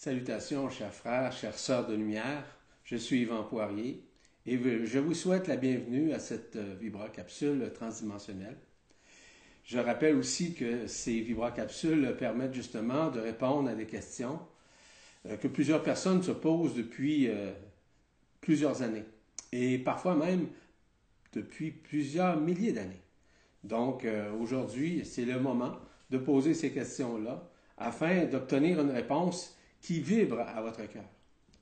Salutations, chers frères, chères sœurs de lumière. Je suis Yvan Poirier et je vous souhaite la bienvenue à cette euh, vibracapsule transdimensionnelle. Je rappelle aussi que ces vibracapsules permettent justement de répondre à des questions euh, que plusieurs personnes se posent depuis euh, plusieurs années et parfois même depuis plusieurs milliers d'années. Donc aujourd'hui, c'est le moment de poser ces questions-là afin d'obtenir une réponse qui vibre à votre cœur.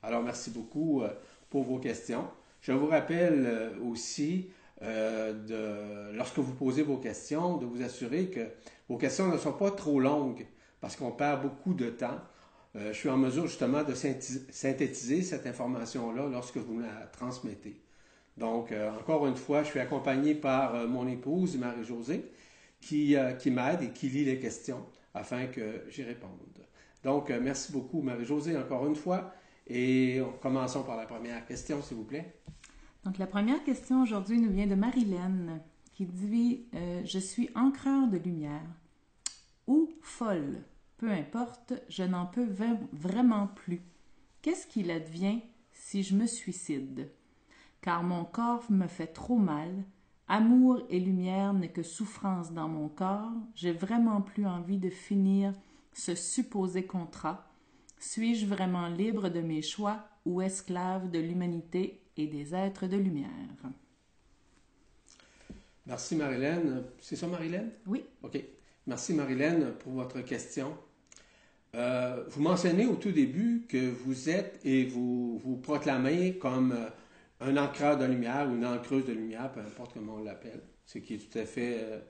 Alors, merci beaucoup euh, pour vos questions. Je vous rappelle euh, aussi, euh, de, lorsque vous posez vos questions, de vous assurer que vos questions ne sont pas trop longues parce qu'on perd beaucoup de temps. je suis en mesure justement de synthétiser cette information-là lorsque vous la transmettez. Donc, encore une fois, je suis accompagné par mon épouse, Marie-Josée, qui, qui m'aide et qui lit les questions afin que j'y réponde. Donc, euh, merci beaucoup, Marie-Josée, encore une fois. Et commençons par la première question, s'il vous plaît. Donc, la première question aujourd'hui nous vient de Marilène, qui dit euh, Je suis encreur de lumière ou folle, peu importe, je n'en peux vraiment plus. Qu'est-ce qu'il advient si je me suicide? Car mon corps me fait trop mal. Amour et lumière n'est que souffrance dans mon corps. J'ai vraiment plus envie de finir ce supposé contrat Suis-je vraiment libre de mes choix ou esclave de l'humanité et des êtres de lumière? Merci Marilène. C'est ça Marilène? Oui. OK. Merci Marilène pour votre question. Euh, vous mentionnez au tout début que vous êtes et vous vous proclamez comme euh, un ancreur de lumière ou une ancreuse de lumière, peu importe comment on l'appelle, ce qui est tout à fait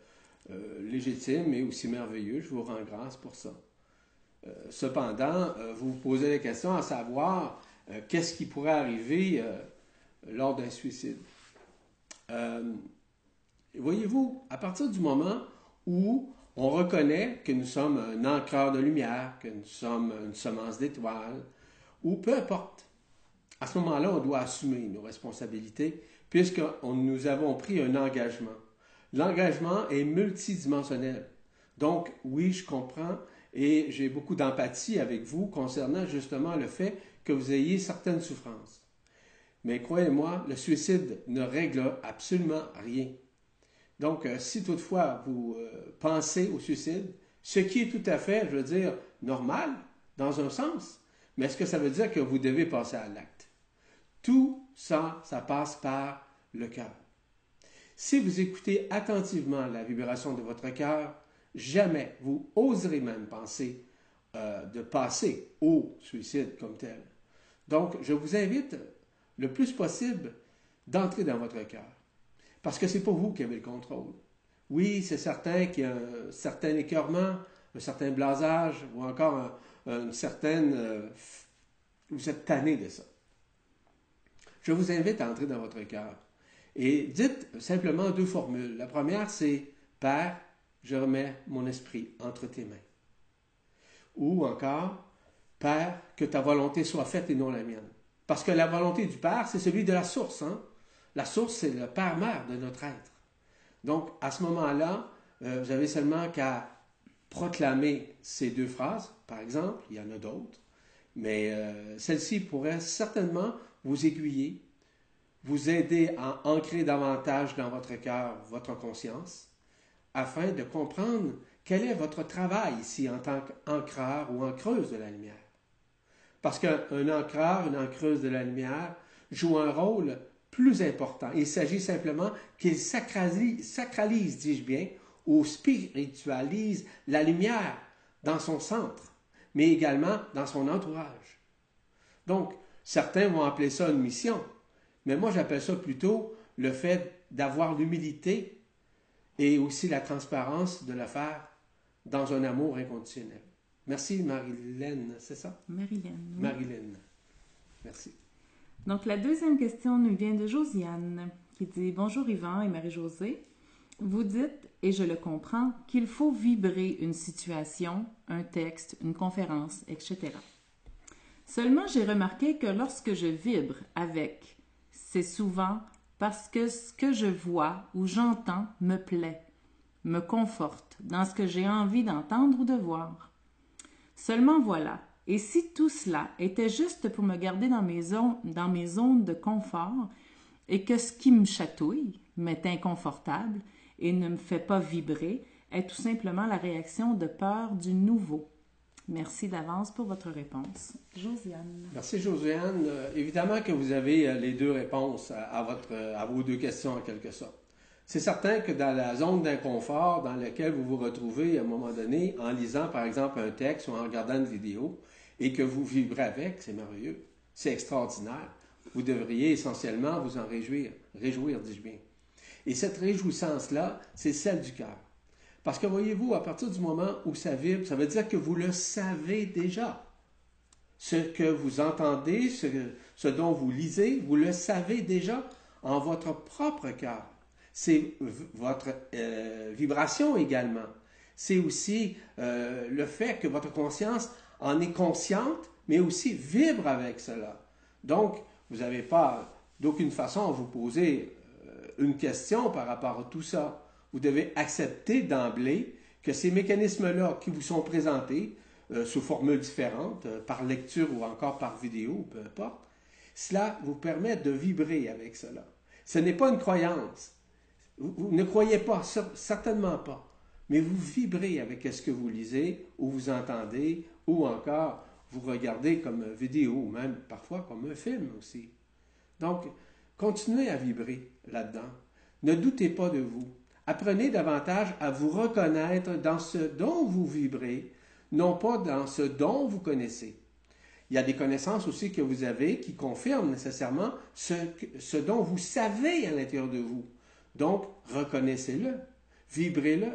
euh, légitime et aussi merveilleux. Je vous rends grâce pour ça. Euh, cependant, euh, vous vous posez la question à savoir euh, qu'est-ce qui pourrait arriver lors d'un suicide. Voyez-vous, à partir du moment où on reconnaît que nous sommes un ancreur de lumière, que nous sommes une semence d'étoiles, ou peu importe, à ce moment-là, on doit assumer nos responsabilités puisque nous avons pris un engagement. L'engagement est multidimensionnel. Donc, oui, je comprends et j'ai beaucoup d'empathie avec vous concernant justement le fait que vous ayez certaines souffrances. Mais croyez-moi, le suicide ne règle absolument rien. Donc, euh, si toutefois vous euh, pensez au suicide, ce qui est tout à fait, je veux dire, normal, dans un sens, mais est-ce que ça veut dire que vous devez passer à l'acte? Tout ça, ça passe par le cœur. Si vous écoutez attentivement la vibration de votre cœur, jamais vous oserez même penser euh, de passer au suicide comme tel. Donc, je vous invite le plus possible d'entrer dans votre cœur. Parce que c'est pour vous qui avez le contrôle. Oui, c'est certain qu'il y a un certain écœurement, un certain blasage ou encore une certaine... Euh, vous êtes tanné de ça. Je vous invite à entrer dans votre cœur. Et dites simplement deux formules. La première, c'est Père, je remets mon esprit entre tes mains. Ou encore, Père, que ta volonté soit faite et non la mienne. Parce que la volonté du Père, c'est celui de la source. Hein? La source, c'est le Père-Mère de notre être. Donc, à ce moment-là, euh, vous avez seulement qu'à proclamer ces deux phrases. Par exemple, il y en a d'autres, mais euh, celle-ci pourrait certainement vous aiguiller, vous aider à ancrer davantage dans votre cœur votre conscience, afin de comprendre quel est votre travail ici en tant qu'ancreur ou ancreuse de la lumière. Parce qu'un ancreur, une ancreuse de la lumière, joue un rôle plus important. Il s'agit simplement qu'il sacralise, sacralise dis-je bien, ou spiritualise la lumière dans son centre, mais également dans son entourage. Donc, certains vont appeler ça une mission, mais moi j'appelle ça plutôt le fait d'avoir l'humilité et aussi la transparence de le faire dans un amour inconditionnel. Merci Marilène, c'est ça? Marilène. Oui. Marilène. Merci. Donc la deuxième question nous vient de Josiane qui dit Bonjour Yvan et Marie-Josée. Vous dites, et je le comprends, qu'il faut vibrer une situation, un texte, une conférence, etc. Seulement, j'ai remarqué que lorsque je vibre avec, c'est souvent parce que ce que je vois ou j'entends me plaît, me conforte dans ce que j'ai envie d'entendre ou de voir. Seulement voilà, Et si tout cela était juste pour me garder dans mes, zones, de confort et que ce qui me chatouille m'est inconfortable et ne me fait pas vibrer est tout simplement la réaction de peur du nouveau. Merci d'avance pour votre réponse. Josiane. Merci, Josiane. Euh, évidemment que vous avez euh, les deux réponses à, votre, à vos deux questions en quelque sorte. C'est certain que dans la zone d'inconfort dans laquelle vous vous retrouvez à un moment donné, en lisant par exemple un texte ou en regardant une vidéo, et que vous vibrez avec, c'est merveilleux, c'est extraordinaire. Vous devriez essentiellement vous en réjouir. Réjouir, dis-je bien. Et cette réjouissance-là, c'est celle du cœur. Parce que voyez-vous, à partir du moment où ça vibre, ça veut dire que vous le savez déjà. Ce que vous entendez, ce, dont vous lisez, vous le savez déjà en votre propre cœur. C'est votre euh, vibration également. C'est aussi euh, le fait que votre conscience en est consciente, mais aussi vibre avec cela. Donc, vous n'avez pas d'aucune façon à vous poser euh, une question par rapport à tout ça vous devez accepter d'emblée que ces mécanismes-là qui vous sont présentés euh, sous formules différentes, euh, par lecture ou encore par vidéo, peu importe, cela vous permet de vibrer avec cela. Ce n'est pas une croyance. Vous, ne croyez pas, certainement pas, mais vous vibrez avec ce que vous lisez ou vous entendez ou encore vous regardez comme vidéo ou même parfois comme un film aussi. Donc, continuez à vibrer là-dedans. Ne doutez pas de vous. Apprenez davantage à vous reconnaître dans ce dont vous vibrez, non pas dans ce dont vous connaissez. Il y a des connaissances aussi que vous avez qui confirment nécessairement ce, ce dont vous savez à l'intérieur de vous. Donc, reconnaissez-le, vibrez-le.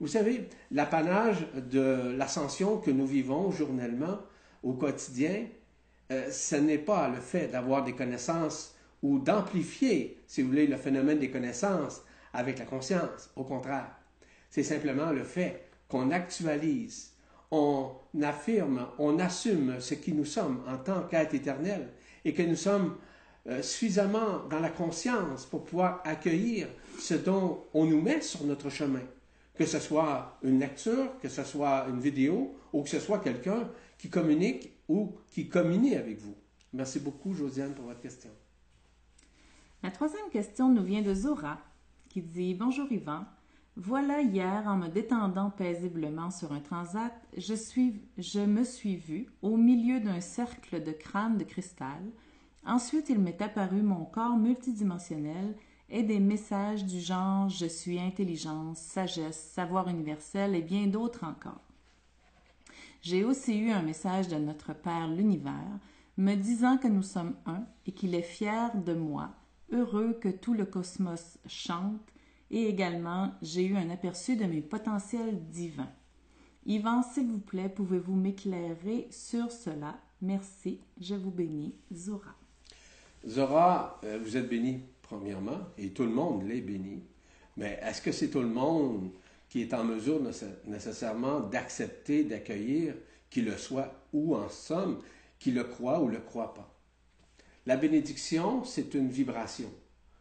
Vous savez, l'apanage de l'ascension que nous vivons journellement, au quotidien, euh, ce n'est pas le fait d'avoir des connaissances ou d'amplifier, si vous voulez, le phénomène des connaissances, avec la conscience. Au contraire, c'est simplement le fait qu'on actualise, on affirme, on assume ce qui nous sommes en tant qu'être éternel et que nous sommes euh, suffisamment dans la conscience pour pouvoir accueillir ce dont on nous met sur notre chemin. Que ce soit une lecture, que ce soit une vidéo ou que ce soit quelqu'un qui communique ou qui communie avec vous. Merci beaucoup, Josiane, pour votre question. La troisième question nous vient de Zora, qui dit Bonjour Yvan. Voilà hier, en me détendant paisiblement sur un transat, je, suis, je me suis vu au milieu d'un cercle de crânes de cristal. Ensuite, il m'est apparu mon corps multidimensionnel et des messages du genre Je suis intelligence, sagesse, savoir universel et bien d'autres encore. J'ai aussi eu un message de notre Père l'univers me disant que nous sommes un et qu'il est fier de moi heureux que tout le cosmos chante, et également j'ai eu un aperçu de mes potentiels divins. Yvan, s'il vous plaît, pouvez-vous m'éclairer sur cela? Merci, je vous bénis, Zora. Zora, euh, vous êtes bénie, premièrement, et tout le monde l'est béni. Mais est-ce que c'est tout le monde qui est en mesure nécessairement d'accepter, d'accueillir, qu'il le soit, ou en somme, qu'il le croit ou le croit pas? La bénédiction, c'est une vibration.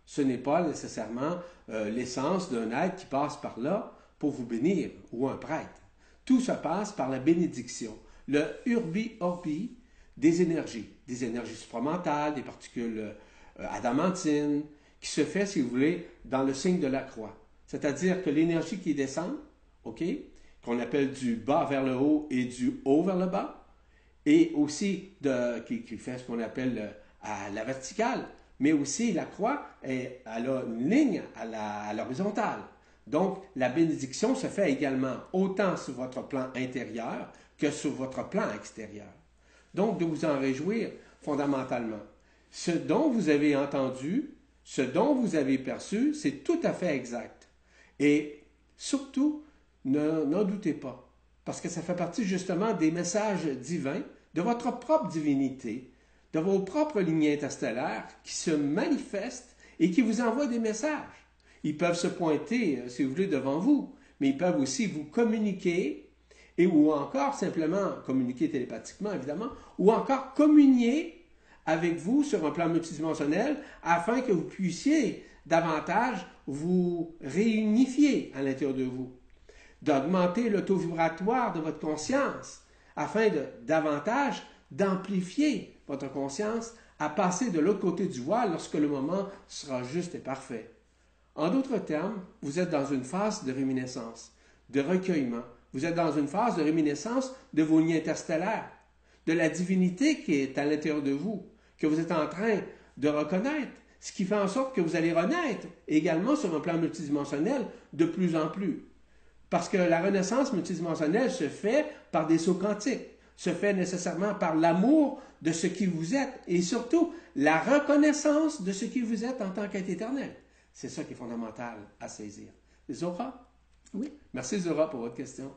Ce n'est pas nécessairement euh, l'essence d'un être qui passe par là pour vous bénir ou un prêtre. Tout se passe par la bénédiction, le urbi orbi des énergies, des énergies supramentales, des particules euh, adamantines, qui se fait, si vous voulez, dans le signe de la croix. C'est-à-dire que l'énergie qui descend, OK, qu'on appelle du bas vers le haut et du haut vers le bas, et aussi de, qui, fait ce qu'on appelle à la verticale, mais aussi la croix, elle a une ligne à l'horizontale. Donc, la bénédiction se fait également autant sur votre plan intérieur que sur votre plan extérieur. Donc, de vous en réjouir fondamentalement. Ce dont vous avez entendu, ce dont vous avez perçu, c'est tout à fait exact. Et surtout, n'en doutez pas, parce que ça fait partie justement des messages divins, de votre propre divinité, de vos propres lignes interstellaires qui se manifestent et qui vous envoient des messages. Ils peuvent se pointer, euh, si vous voulez, devant vous, mais ils peuvent aussi vous communiquer et ou encore simplement communiquer télépathiquement, évidemment, ou encore communier avec vous sur un plan multidimensionnel afin que vous puissiez davantage vous réunifier à l'intérieur de vous, d'augmenter le taux vibratoire de votre conscience afin de davantage d'amplifier votre conscience à passer de l'autre côté du voile lorsque le moment sera juste et parfait. En d'autres termes, vous êtes dans une phase de réminiscence, de recueillement. Vous êtes dans une phase de réminiscence de vos liens interstellaires, de la divinité qui est à l'intérieur de vous, que vous êtes en train de reconnaître, ce qui fait en sorte que vous allez renaître également sur un plan multidimensionnel de plus en plus. Parce que la renaissance multidimensionnelle se fait par des sauts quantiques, se fait nécessairement par l'amour de ce qui vous êtes et surtout la reconnaissance de ce qui vous êtes en tant qu'être éternel. C'est ça qui est fondamental à saisir. Zora? Oui. Merci Zora pour votre question.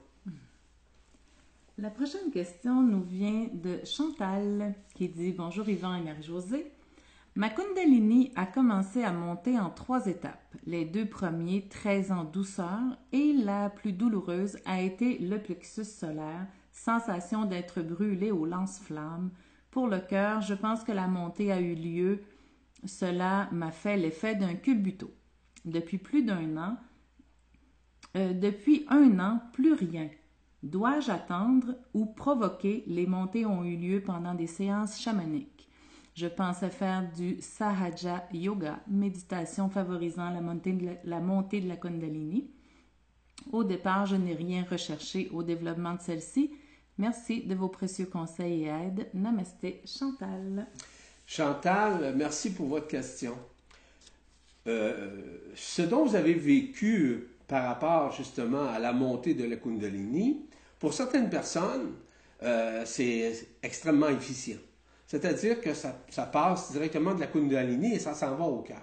La prochaine question nous vient de Chantal qui dit Bonjour Yvan et Marie-Josée. Ma Kundalini a commencé à monter en trois étapes. Les deux premiers très en douceur et la plus douloureuse a été le plexus solaire, sensation d'être brûlé au lance-flamme. Pour le cœur, je pense que la montée a eu lieu cela m'a fait l'effet d'un culbuto. Depuis plus d'un an, euh, depuis un an, plus rien. Dois-je attendre ou provoquer? Les montées ont eu lieu pendant des séances chamaniques. Je pensais faire du Sahaja Yoga, méditation favorisant la montée de la, la, montée de la Kundalini. Au départ, je n'ai rien recherché au développement de celle-ci. Merci de vos précieux conseils et aides. Namasté, Chantal. Chantal, merci pour votre question. Euh, ce dont vous avez vécu par rapport justement à la montée de la Kundalini, pour certaines personnes, euh, c'est extrêmement efficient. C'est-à-dire que ça, ça, passe directement de la Kundalini et ça s'en va au cœur.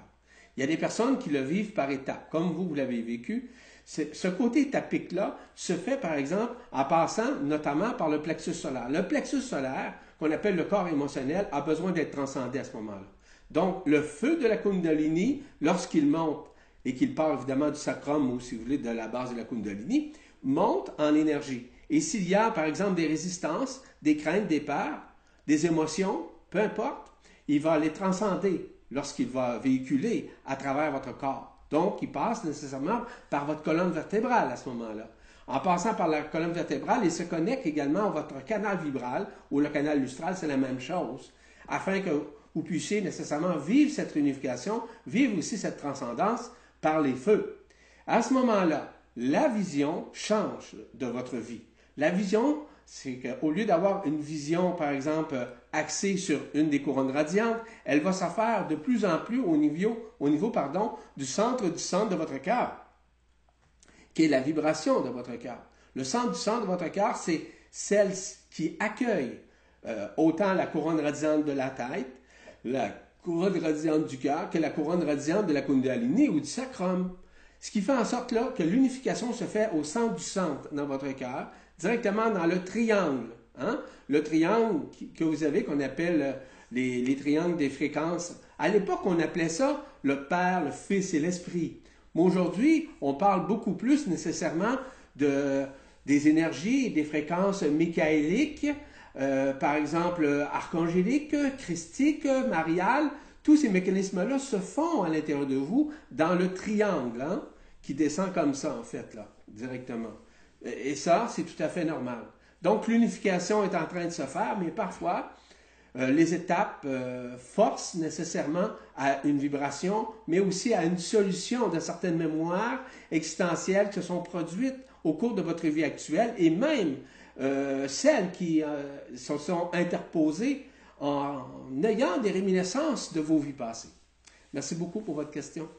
Il y a des personnes qui le vivent par étapes, comme vous, vous l'avez vécu. Ce côté étapique-là se fait, par exemple, en passant notamment par le plexus solaire. Le plexus solaire, qu'on appelle le corps émotionnel, a besoin d'être transcendé à ce moment-là. Donc, le feu de la Kundalini, lorsqu'il monte et qu'il part évidemment du sacrum ou, si vous voulez, de la base de la Kundalini, monte en énergie. Et s'il y a, par exemple, des résistances, des craintes, des peurs, des émotions, peu importe, il va les transcender lorsqu'il va véhiculer à travers votre corps. Donc, il passe nécessairement par votre colonne vertébrale à ce moment-là. En passant par la colonne vertébrale, il se connecte également à votre canal vibral ou le canal lustral, c'est la même chose, afin que vous puissiez nécessairement vivre cette réunification, vivre aussi cette transcendance par les feux. À ce moment-là, la vision change de votre vie. La vision, c'est qu'au lieu d'avoir une vision, par exemple, axée sur une des couronnes radiantes, elle va s'affaire de plus en plus au niveau, du centre du centre de votre cœur qui est la vibration de votre cœur. Le centre du centre de votre cœur, c'est celle qui accueille euh, autant la couronne radiante de la tête, la couronne radiante du cœur, que la couronne radiante de la Kundalini ou du sacrum. Ce qui fait en sorte là que l'unification se fait au centre du centre dans votre cœur, directement dans le triangle. Hein? Le triangle que vous avez, qu'on appelle euh, les, les triangles des fréquences. À l'époque, on appelait ça le Père, le Fils et l'Esprit. Mais aujourd'hui, on parle beaucoup plus nécessairement de, des énergies des fréquences michaéliques, euh, par exemple archangéliques, christiques, mariales. Tous ces mécanismes-là se font à l'intérieur de vous dans le triangle, hein, qui descend comme ça, en fait, là, directement. Et ça, c'est tout à fait normal. Donc, l'unification est en train de se faire, mais parfois, euh, les étapes euh, forcent nécessairement à une vibration, mais aussi à une solution de certaines mémoires existentielles qui se sont produites au cours de votre vie actuelle et même euh, celles qui se sont interposées en ayant des réminiscences de vos vies passées. Merci beaucoup pour votre question.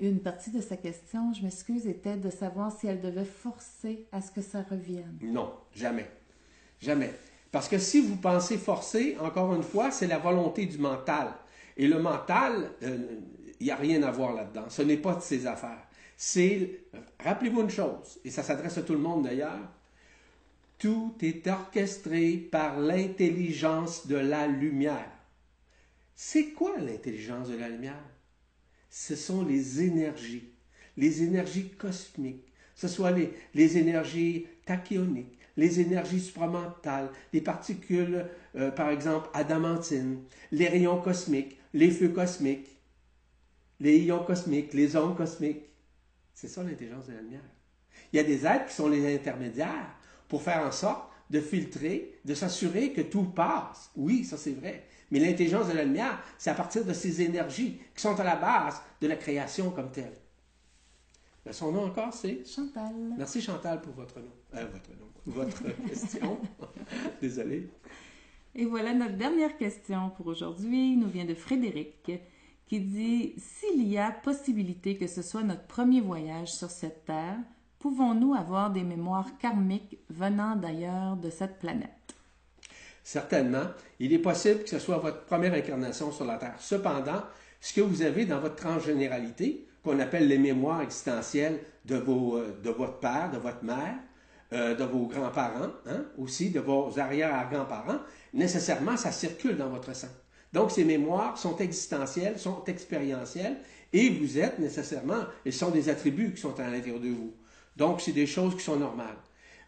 Une partie de sa question, je m'excuse, était de savoir si elle devait forcer à ce que ça revienne. Non, jamais. Jamais. Parce que si vous pensez forcer, encore une fois, c'est la volonté du mental. Et le mental, il euh, n'y a rien à voir là-dedans. Ce n'est pas de ses affaires. C'est, rappelez-vous une chose, et ça s'adresse à tout le monde d'ailleurs, tout est orchestré par l'intelligence de la lumière. C'est quoi l'intelligence de la lumière? Ce sont les énergies, les énergies cosmiques, ce soit les, les énergies tachyoniques, les énergies supramentales, les particules, euh, par exemple, adamantines, les rayons cosmiques, les feux cosmiques, les ions cosmiques, les ondes cosmiques. C'est ça l'intelligence de la lumière. Il y a des êtres qui sont les intermédiaires pour faire en sorte de filtrer, de s'assurer que tout passe. Oui, ça c'est vrai. Mais l'intelligence de la lumière, c'est à partir de ces énergies qui sont à la base de la création comme telle. Son nom encore, c'est? Chantal. Merci Chantal pour votre nom. Euh, votre nom, votre question. Désolé. Et voilà notre dernière question pour aujourd'hui. Nous vient de Frédéric qui dit S'il y a possibilité que ce soit notre premier voyage sur cette terre, pouvons-nous avoir des mémoires karmiques venant d'ailleurs de cette planète? Certainement. Il est possible que ce soit votre première incarnation sur la Terre. Cependant, ce que vous avez dans votre transgénéralité, qu'on appelle les mémoires existentielles de, vos, euh, de votre père, de votre mère, euh, de vos grands-parents, hein, aussi de vos arrière-grands-parents, nécessairement, ça circule dans votre sang. Donc, ces mémoires sont existentielles, sont expérientielles, et vous êtes nécessairement, elles sont des attributs qui sont à l'intérieur de vous. Donc, c'est des choses qui sont normales.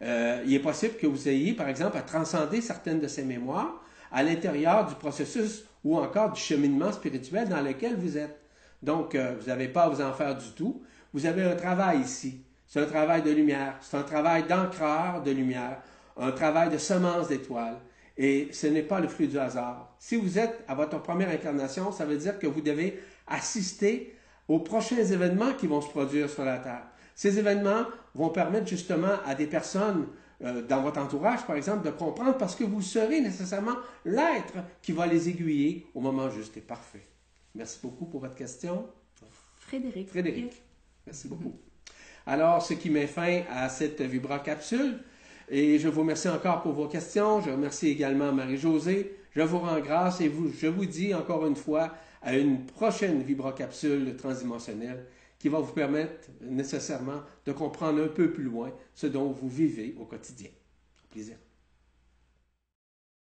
Euh, il est possible que vous ayez, par exemple, à transcender certaines de ces mémoires à l'intérieur du processus ou encore du cheminement spirituel dans lequel vous êtes. Donc, euh, vous n'avez pas à vous en faire du tout. Vous avez un travail ici. C'est un travail de lumière. C'est un travail d'ancreur de lumière. Un travail de semence d'étoiles. Et ce n'est pas le fruit du hasard. Si vous êtes à votre première incarnation, ça veut dire que vous devez assister aux prochains événements qui vont se produire sur la Terre. Ces événements vont permettre justement à des personnes euh, dans votre entourage, par exemple, de comprendre parce que vous serez nécessairement l'être qui va les aiguiller au moment juste et parfait. Merci beaucoup pour votre question. Frédéric. Frédéric. Merci beaucoup. Alors, ce qui met fin à cette Vibra capsule, et je vous remercie encore pour vos questions. Je remercie également Marie-Josée. Je vous rends grâce et vous, je vous dis encore une fois à une prochaine vibrocapsule transdimensionnelle qui va vous permettre nécessairement de comprendre un peu plus loin ce dont vous vivez au quotidien. Plaisir.